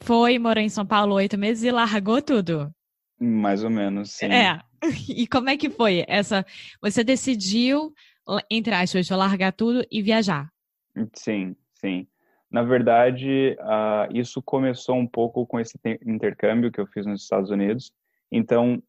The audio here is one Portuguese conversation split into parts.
foi, morou em São Paulo oito meses e largou tudo. Mais ou menos, sim. É. E como é que foi essa? Você decidiu, entre aspas, largar tudo e viajar? Sim, sim. Na verdade, uh, isso começou um pouco com esse intercâmbio que eu fiz nos Estados Unidos. Então,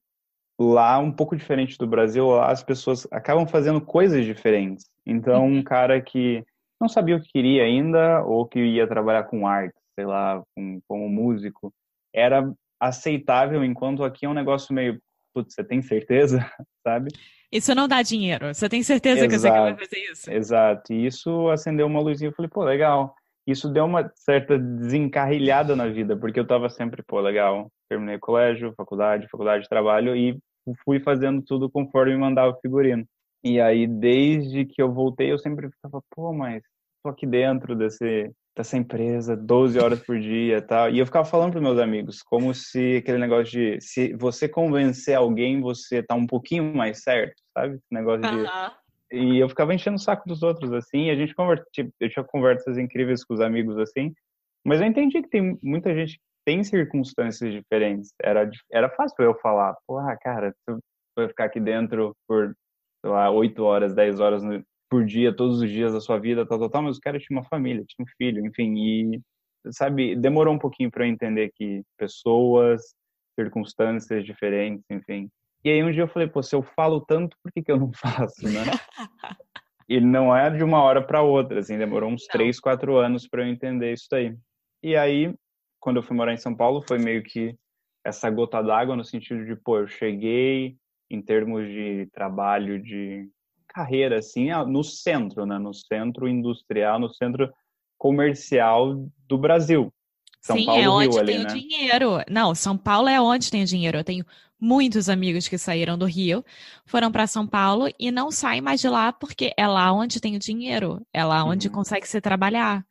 lá, um pouco diferente do Brasil, lá as pessoas acabam fazendo coisas diferentes. Então, um uhum. cara que não sabia o que queria ainda, ou que ia trabalhar com arte, sei lá, com, como músico, era aceitável, enquanto aqui é um negócio meio, putz, você tem certeza, sabe? Isso não dá dinheiro, você tem certeza exato, que você vai fazer isso? Exato, e isso acendeu uma luzinha, eu falei, pô, legal. Isso deu uma certa desencarrilhada na vida, porque eu tava sempre, pô, legal, terminei colégio, faculdade, faculdade de trabalho, e fui fazendo tudo conforme me mandava o figurino. E aí, desde que eu voltei, eu sempre ficava, pô, mas tô aqui dentro desse, dessa empresa 12 horas por dia tal. E eu ficava falando para meus amigos, como se aquele negócio de se você convencer alguém, você tá um pouquinho mais certo, sabe? Esse negócio de. E eu ficava enchendo o saco dos outros, assim, e a gente conversa, tipo, eu tinha conversas incríveis com os amigos, assim, mas eu entendi que tem muita gente que tem circunstâncias diferentes. Era, era fácil eu falar, porra, cara, tu vai ficar aqui dentro por, sei lá, 8 horas, 10 horas no, por dia, todos os dias da sua vida, tal, tal, tal, mas o cara tinha uma família, tinha um filho, enfim, e, sabe, demorou um pouquinho para eu entender que pessoas, circunstâncias diferentes, enfim. E aí um dia eu falei, pô, se eu falo tanto, por que, que eu não faço, né? e não é de uma hora para outra, assim, demorou uns não. três, quatro anos para eu entender isso aí. E aí, quando eu fui morar em São Paulo, foi meio que essa gota d'água no sentido de, pô, eu cheguei em termos de trabalho, de carreira, assim, no centro, né? No centro industrial, no centro comercial do Brasil. São Sim, Paulo, é onde Rio, tem ali, o né? dinheiro. Não, São Paulo é onde tem o dinheiro. Eu tenho muitos amigos que saíram do Rio, foram para São Paulo e não saem mais de lá porque é lá onde tem o dinheiro, é lá onde uhum. consegue se trabalhar.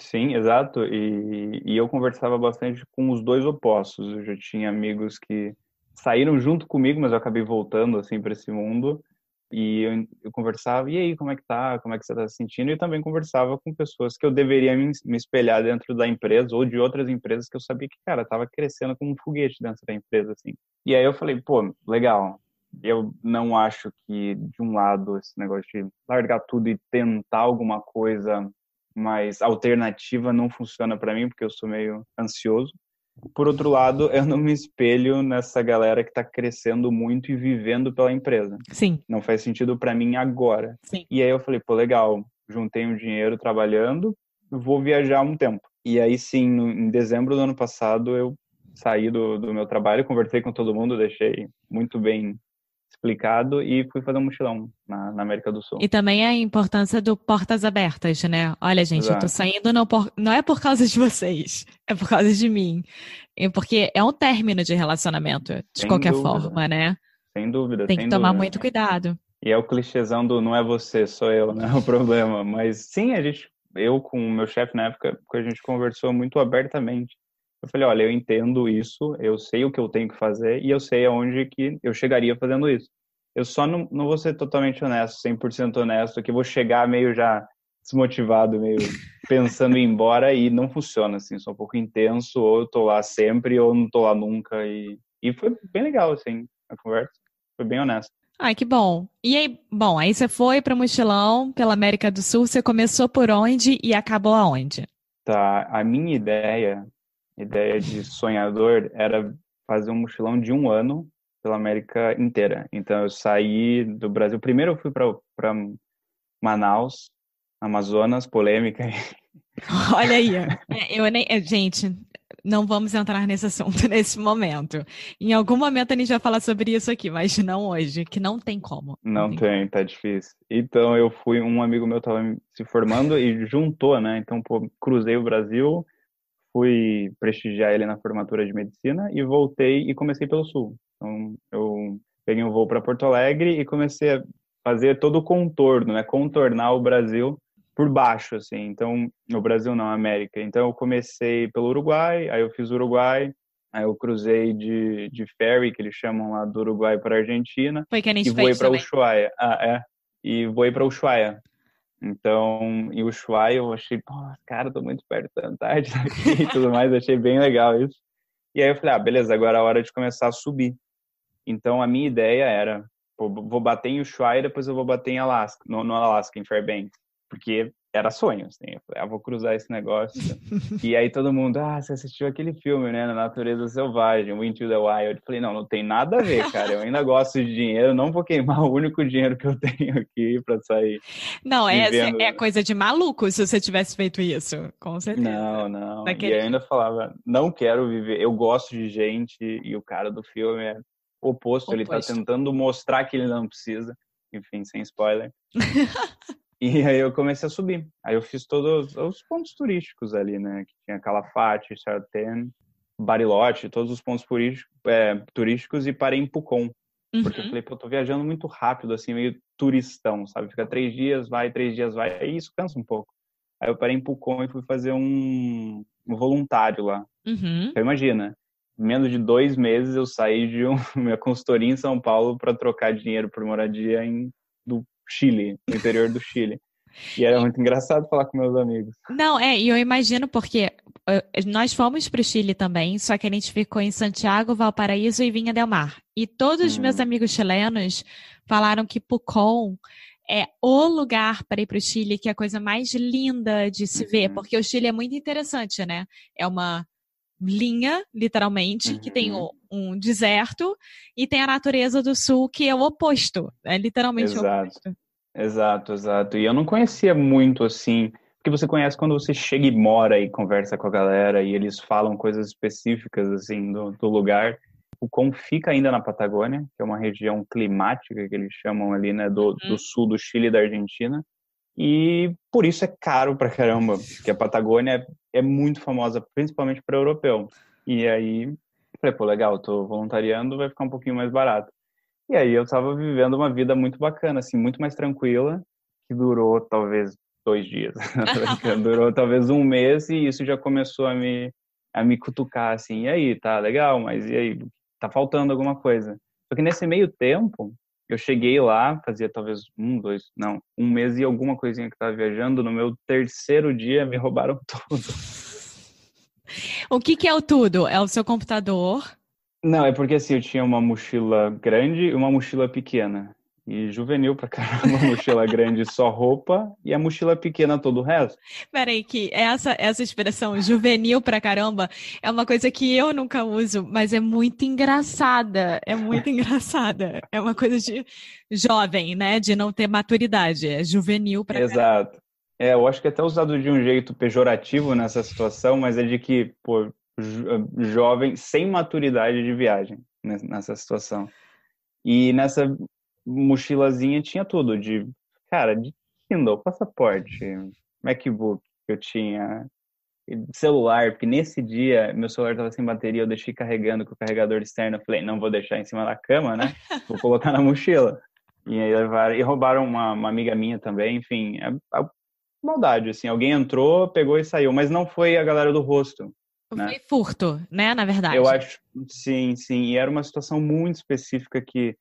Sim, exato. E, e eu conversava bastante com os dois opostos. Eu já tinha amigos que saíram junto comigo, mas eu acabei voltando assim para esse mundo. E eu, eu, conversava, e aí, como é que tá? Como é que você tá se sentindo? E também conversava com pessoas que eu deveria me, me, espelhar dentro da empresa ou de outras empresas que eu sabia que, cara, tava crescendo como um foguete dentro da empresa, assim. E aí eu falei, pô, legal. Eu não acho que, de um lado, esse negócio de largar tudo e tentar alguma coisa mais alternativa não funciona para mim, porque eu sou meio ansioso. Por outro lado, eu não me espelho nessa galera que está crescendo muito e vivendo pela empresa. Sim. Não faz sentido para mim agora. Sim. E aí eu falei, pô, legal, juntei um dinheiro trabalhando, vou viajar um tempo. E aí sim, no, em dezembro do ano passado, eu saí do, do meu trabalho, conversei com todo mundo, deixei muito bem explicado e fui fazer um mochilão na, na, América do Sul. E também a importância do portas abertas, né? Olha, gente, Exato. eu tô saindo não, por, não é por causa de vocês, é por causa de mim. É porque é um término de relacionamento, de sem qualquer dúvida. forma, né? Sem dúvida. Tem que tomar dúvida. muito cuidado. E é o clichêzão do não é você, sou eu, né? O problema. Mas sim, a gente, eu com o meu chefe na época, a gente conversou muito abertamente. Eu falei, olha, eu entendo isso, eu sei o que eu tenho que fazer e eu sei aonde que eu chegaria fazendo isso. Eu só não, não vou ser totalmente honesto, 100% honesto, que vou chegar meio já desmotivado, meio pensando em ir embora e não funciona assim, sou um pouco intenso, ou eu tô lá sempre ou não tô lá nunca e, e foi bem legal assim a conversa, foi bem honesto. Ai, que bom. E aí, bom, aí você foi para mochilão pela América do Sul, você começou por onde e acabou aonde? Tá, a minha ideia ideia de sonhador era fazer um mochilão de um ano pela América inteira. Então eu saí do Brasil. Primeiro eu fui para Manaus, Amazonas, polêmica. Olha aí. É, eu nem, é, gente, não vamos entrar nesse assunto nesse momento. Em algum momento a gente vai falar sobre isso aqui, mas não hoje, que não tem como. Não, não tem, tem tá difícil. Então eu fui, um amigo meu estava se formando e juntou, né? Então, pô, cruzei o Brasil, fui prestigiar ele na formatura de medicina e voltei e comecei pelo sul. Então eu peguei um voo para Porto Alegre e comecei a fazer todo o contorno, né? Contornar o Brasil por baixo, assim. Então, no Brasil não, América. Então, eu comecei pelo Uruguai, aí eu fiz Uruguai, aí eu cruzei de, de ferry, que eles chamam lá do Uruguai para Argentina. Foi que a gente e voei para Ushuaia. Ah, é. E voei para Ushuaia. Então, em Ushuaia eu achei, pô, cara, tô muito perto da Antártida e tudo mais, achei bem legal isso. E aí eu falei, ah, beleza, agora é a hora de começar a subir. Então, a minha ideia era, vou bater em Ushuaia, depois eu vou bater em Alaska, no, no Alaska, em Fairbanks porque era sonho, assim. Eu falei, ah, vou cruzar esse negócio. e aí todo mundo, ah, você assistiu aquele filme, né, na Natureza Selvagem, Into the Wild. Eu falei, não, não tem nada a ver, cara. Eu ainda gosto de dinheiro, não vou queimar o único dinheiro que eu tenho aqui para sair. Não, é, é coisa de maluco se você tivesse feito isso, com certeza. Não, não. Daquele... E ainda falava, não quero viver, eu gosto de gente, e o cara do filme é oposto, oposto. ele tá tentando mostrar que ele não precisa. Enfim, sem spoiler. E aí eu comecei a subir. Aí eu fiz todos os pontos turísticos ali, né? Que tinha Calafate, Sartén, Bariloche, todos os pontos turísticos, é, turísticos e parei em Pucon. Uhum. Porque eu falei, pô, eu tô viajando muito rápido, assim, meio turistão, sabe? Fica três dias, vai, três dias, vai. Aí isso cansa um pouco. Aí eu parei em Pucon e fui fazer um, um voluntário lá. Uhum. Então imagina, menos de dois meses eu saí de um, minha consultoria em São Paulo para trocar dinheiro por moradia em, do Chile, no interior do Chile. E era muito engraçado falar com meus amigos. Não, é, e eu imagino porque eh, nós fomos para o Chile também, só que a gente ficou em Santiago, Valparaíso e Vinha del Mar. E todos os hum. meus amigos chilenos falaram que Pucón é o lugar para ir para o Chile, que é a coisa mais linda de se uhum. ver, porque o Chile é muito interessante, né? É uma linha, literalmente, uhum. que tem um, uhum. um, deserto e tem a natureza do sul, que é o oposto. É literalmente exato. o oposto. Exato, exato. E eu não conhecia muito assim, porque você conhece quando você chega e mora e conversa com a galera e eles falam coisas específicas assim do, do lugar. O com fica ainda na Patagônia, que é uma região climática que eles chamam ali, né, do, uhum. do sul do Chile e da Argentina. E por isso é caro pra caramba, porque a Patagônia é, muito famosa, principalmente para europeu. E aí, falei, pô, legal, tô voluntariando, vai ficar um pouquinho mais barato. E aí eu tava vivendo uma vida muito bacana, assim, muito mais tranquila, que durou talvez dois dias. durou talvez um mês e isso já começou a me, a me cutucar, assim, e aí, tá legal, mas e aí, tá faltando alguma coisa. Só que nesse meio tempo, eu cheguei lá, fazia talvez um, dois, não, um mês e alguma coisinha que estava viajando. No meu terceiro dia, me roubaram tudo. O que, que é o tudo? É o seu computador? Não, é porque assim, eu tinha uma mochila grande e uma mochila pequena. E juvenil pra caramba, mochila grande só roupa e a mochila pequena todo o resto. Peraí, que essa, essa expressão juvenil pra caramba é uma coisa que eu nunca uso, mas é muito engraçada. É muito engraçada. É uma coisa de jovem, né? De não ter maturidade. É juvenil pra Exato. caramba. Exato. É, eu acho que é até usado de um jeito pejorativo nessa situação, mas é de que, pô, jovem sem maturidade de viagem nessa situação. E nessa mochilazinha tinha tudo, de, cara, de Kindle, passaporte, MacBook que eu tinha, celular, porque nesse dia meu celular estava sem bateria, eu deixei carregando com o carregador externo, eu falei, não vou deixar em cima da cama, né? Vou colocar na mochila. E aí levaram, e roubaram uma, uma amiga minha também, enfim, é, é maldade, assim, alguém entrou, pegou e saiu, mas não foi a galera do rosto. Né? Foi furto, né, na verdade. Eu acho, sim, sim, e era uma situação muito específica que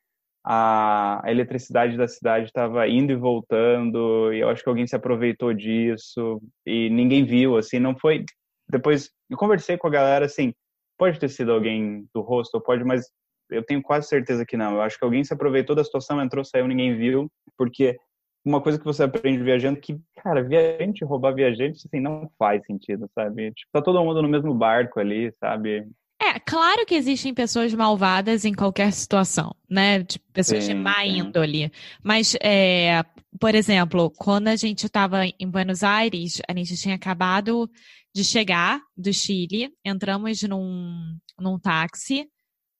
a, eletricidade da cidade estava indo e voltando, e eu acho que alguém se aproveitou disso, e ninguém viu, assim, não foi... Depois, eu conversei com a galera, assim, pode ter sido alguém do rosto, pode, mas eu tenho quase certeza que não. Eu acho que alguém se aproveitou da situação, entrou, saiu, ninguém viu, porque uma coisa que você aprende viajando que, cara, viajante roubar viajante, assim, não faz sentido, sabe? Tipo, tá todo mundo no mesmo barco ali, sabe? É, claro que existem pessoas malvadas em qualquer situação, né? De pessoas sim, de má sim. índole. Mas, é, por exemplo, quando a gente estava em Buenos Aires, a gente tinha acabado de chegar do Chile, entramos num, num táxi.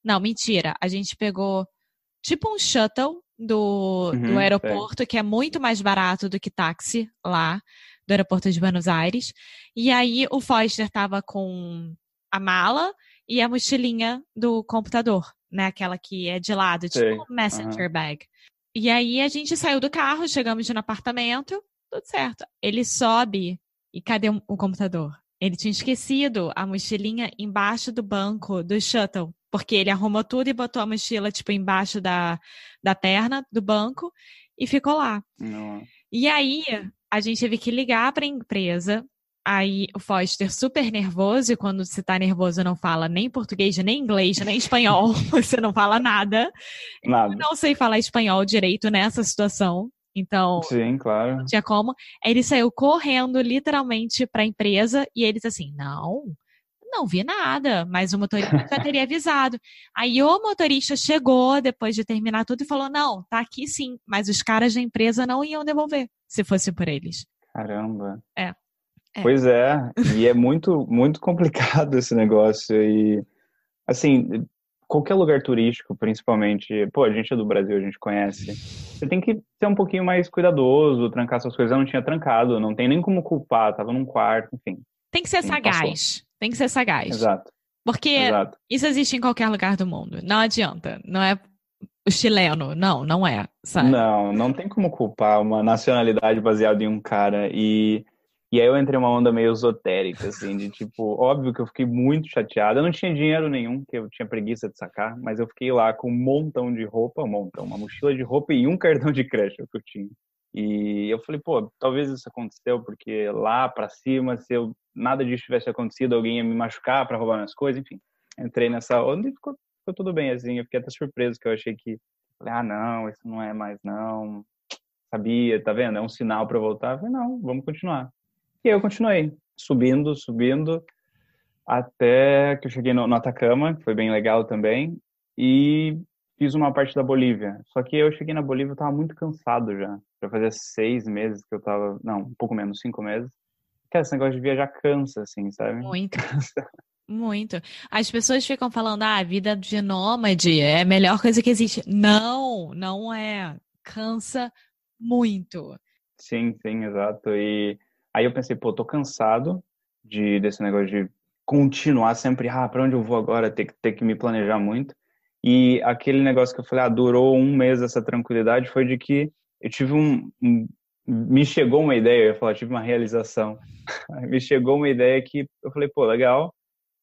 Não, mentira. A gente pegou tipo um shuttle do, uhum, do aeroporto, é. que é muito mais barato do que táxi lá, do aeroporto de Buenos Aires. E aí o Foster estava com a mala e a mochilinha do computador, né? Aquela que é de lado, tipo um messenger uhum. bag. E aí a gente saiu do carro, chegamos no apartamento, tudo certo. Ele sobe e cadê o computador? Ele tinha esquecido a mochilinha embaixo do banco do shuttle, porque ele arrumou tudo e botou a mochila tipo embaixo da, da perna do banco e ficou lá. Não. E aí a gente teve que ligar para a empresa Aí o Foster super nervoso, e quando você tá nervoso não fala nem português, nem inglês, nem espanhol, você não fala nada. nada. Eu não sei falar espanhol direito nessa situação. Então, Sim, claro. não tinha como. Aí ele saiu correndo literalmente para a empresa e eles assim: "Não, não vi nada, mas o motorista já teria avisado". Aí o motorista chegou depois de terminar tudo e falou: "Não, tá aqui sim, mas os caras da empresa não iam devolver se fosse por eles". Caramba. É. É. Pois é, e é muito, muito complicado esse negócio. E, assim, qualquer lugar turístico, principalmente, pô, a gente é do Brasil, a gente conhece. Você tem que ser um pouquinho mais cuidadoso, trancar suas coisas. Eu não tinha trancado, não tem nem como culpar, tava num quarto, enfim. Tem que ser sagaz. Tem que ser sagaz. Exato. Porque Exato. isso existe em qualquer lugar do mundo. Não adianta. Não é o chileno. Não, não é. Sabe? Não, não tem como culpar uma nacionalidade baseada em um cara. E e aí eu entrei uma onda meio esotérica, assim, de tipo, óbvio que eu fiquei muito chateado. Eu não tinha dinheiro nenhum, que eu tinha preguiça de sacar, mas eu fiquei lá com um montão de roupa, um montão, uma mochila de roupa e um cartão de crédito que eu tinha. E eu falei, pô, talvez isso aconteceu porque lá para cima, se eu, nada disso tivesse acontecido, alguém ia me machucar para roubar minhas coisas, enfim. Entrei nessa onda e ficou, ficou tudo bem, assim. Eu fiquei até surpreso que eu achei que, ah, não, isso não é mais, não. Sabia, tá vendo? É um sinal para voltar. Eu falei, não, vamos continuar. E eu continuei subindo, subindo, até que eu cheguei no, no Atacama, que foi bem legal também, e fiz uma parte da Bolívia. Só que eu cheguei na Bolívia, eu tava muito cansado já. Já fazia seis meses que eu tava, não, um pouco menos, cinco meses. Que esse negócio de viajar cansa, assim, sabe? Muito. Muito. As pessoas ficam falando, ah, a vida de nômade é a melhor coisa que existe. Não, não é. Cansa muito. Sim, sim, exato. E Aí eu pensei, pô, tô cansado de desse negócio de continuar sempre, ah, para onde eu vou agora, ter, ter que me planejar muito. E aquele negócio que eu falei, ah, durou um mês essa tranquilidade, foi de que eu tive um, um me chegou uma ideia, eu ia falar, tive uma realização. me chegou uma ideia que eu falei, pô, legal,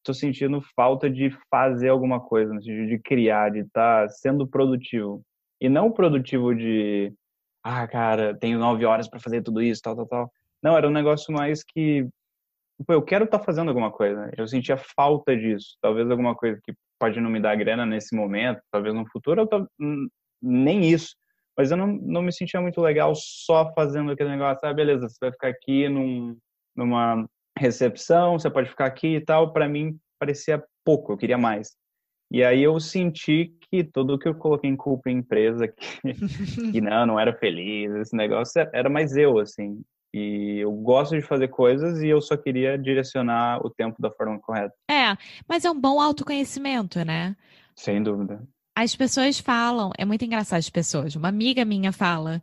tô sentindo falta de fazer alguma coisa, no sentido de criar, de estar tá sendo produtivo. E não produtivo de, ah, cara, tenho nove horas para fazer tudo isso, tal, tal, tal. Não, era um negócio mais que pô, eu quero estar tá fazendo alguma coisa. Eu sentia falta disso. Talvez alguma coisa que pode não me dar grana nesse momento, talvez no futuro, eu nem isso. Mas eu não, não me sentia muito legal só fazendo aquele negócio. Ah, beleza, você vai ficar aqui num, numa recepção, você pode ficar aqui e tal. Para mim, parecia pouco, eu queria mais. E aí eu senti que tudo que eu coloquei em culpa em empresa, que, que não, não era feliz, esse negócio era mais eu, assim. E eu gosto de fazer coisas e eu só queria direcionar o tempo da forma correta. É, mas é um bom autoconhecimento, né? Sem dúvida. As pessoas falam, é muito engraçado as pessoas. Uma amiga minha fala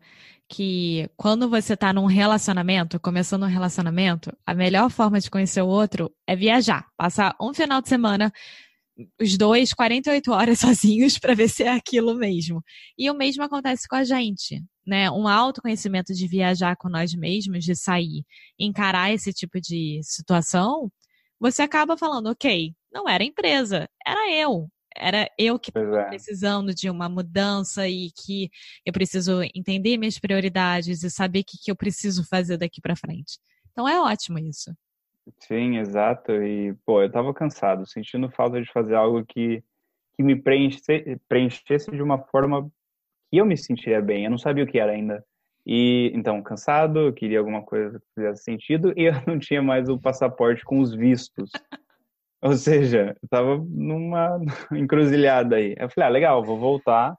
que quando você tá num relacionamento, começando um relacionamento, a melhor forma de conhecer o outro é viajar. Passar um final de semana os dois 48 horas sozinhos para ver se é aquilo mesmo. E o mesmo acontece com a gente, né? Um autoconhecimento de viajar com nós mesmos, de sair, encarar esse tipo de situação, você acaba falando, ok, não era a empresa, era eu. Era eu que estava é. precisando de uma mudança e que eu preciso entender minhas prioridades e saber o que, que eu preciso fazer daqui para frente. Então é ótimo isso. Sim, exato. E, pô, eu tava cansado, sentindo falta de fazer algo que, que me preenche, preenchesse de uma forma que eu me sentiria bem. Eu não sabia o que era ainda. E, então, cansado, eu queria alguma coisa que fizesse sentido e eu não tinha mais o passaporte com os vistos. Ou seja, eu tava numa encruzilhada aí. Eu falei, ah, legal, vou voltar,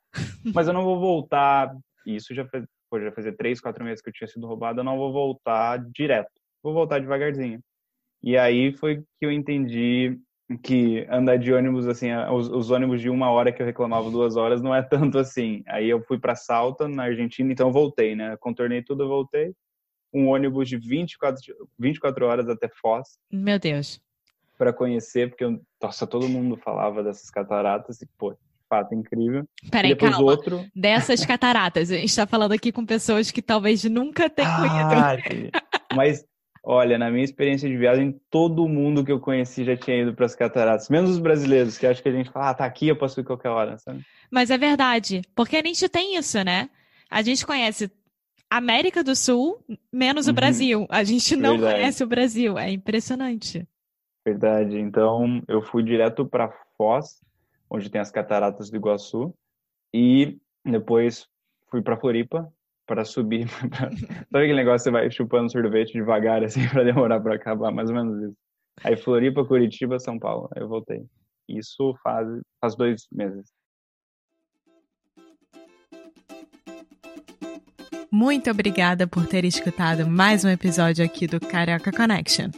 mas eu não vou voltar. Isso já pô, já fazia três, quatro meses que eu tinha sido roubado, eu não vou voltar direto. Vou voltar devagarzinho. E aí foi que eu entendi que andar de ônibus, assim, os, os, ônibus de uma hora que eu reclamava duas horas não é tanto assim. Aí eu fui para Salta, na Argentina, então eu voltei, né? Contornei tudo, voltei. Um ônibus de 24, 24 horas até Foz. Meu Deus. Para conhecer, porque, eu, nossa, todo mundo falava dessas cataratas e, pô, fato incrível. Peraí, calma. Outro... Dessas cataratas, a gente está falando aqui com pessoas que talvez nunca tenham ah, ido. Mas Olha, na minha experiência de viagem, todo mundo que eu conheci já tinha ido para as cataratas, menos os brasileiros, que acham que a gente fala, ah, tá aqui, eu posso ir qualquer hora, sabe? Mas é verdade, porque a gente tem isso, né? A gente conhece América do Sul, menos o uhum. Brasil. A gente não verdade. conhece o Brasil, é impressionante. Verdade. Então, eu fui direto para Foz, onde tem as cataratas do Iguaçu, e depois fui para Floripa, para subir. Sabe aquele negócio você vai chupando sorvete devagar, assim, para demorar para acabar? Mais ou menos isso. Aí Floripa, Curitiba, São Paulo. Aí eu voltei. Isso faz, faz dois meses. Muito obrigada por ter escutado mais um episódio aqui do Carioca Connection.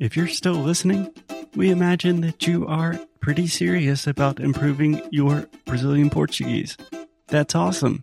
If you're still listening, we imagine that you are pretty serious about improving your Brazilian Portuguese. That's awesome.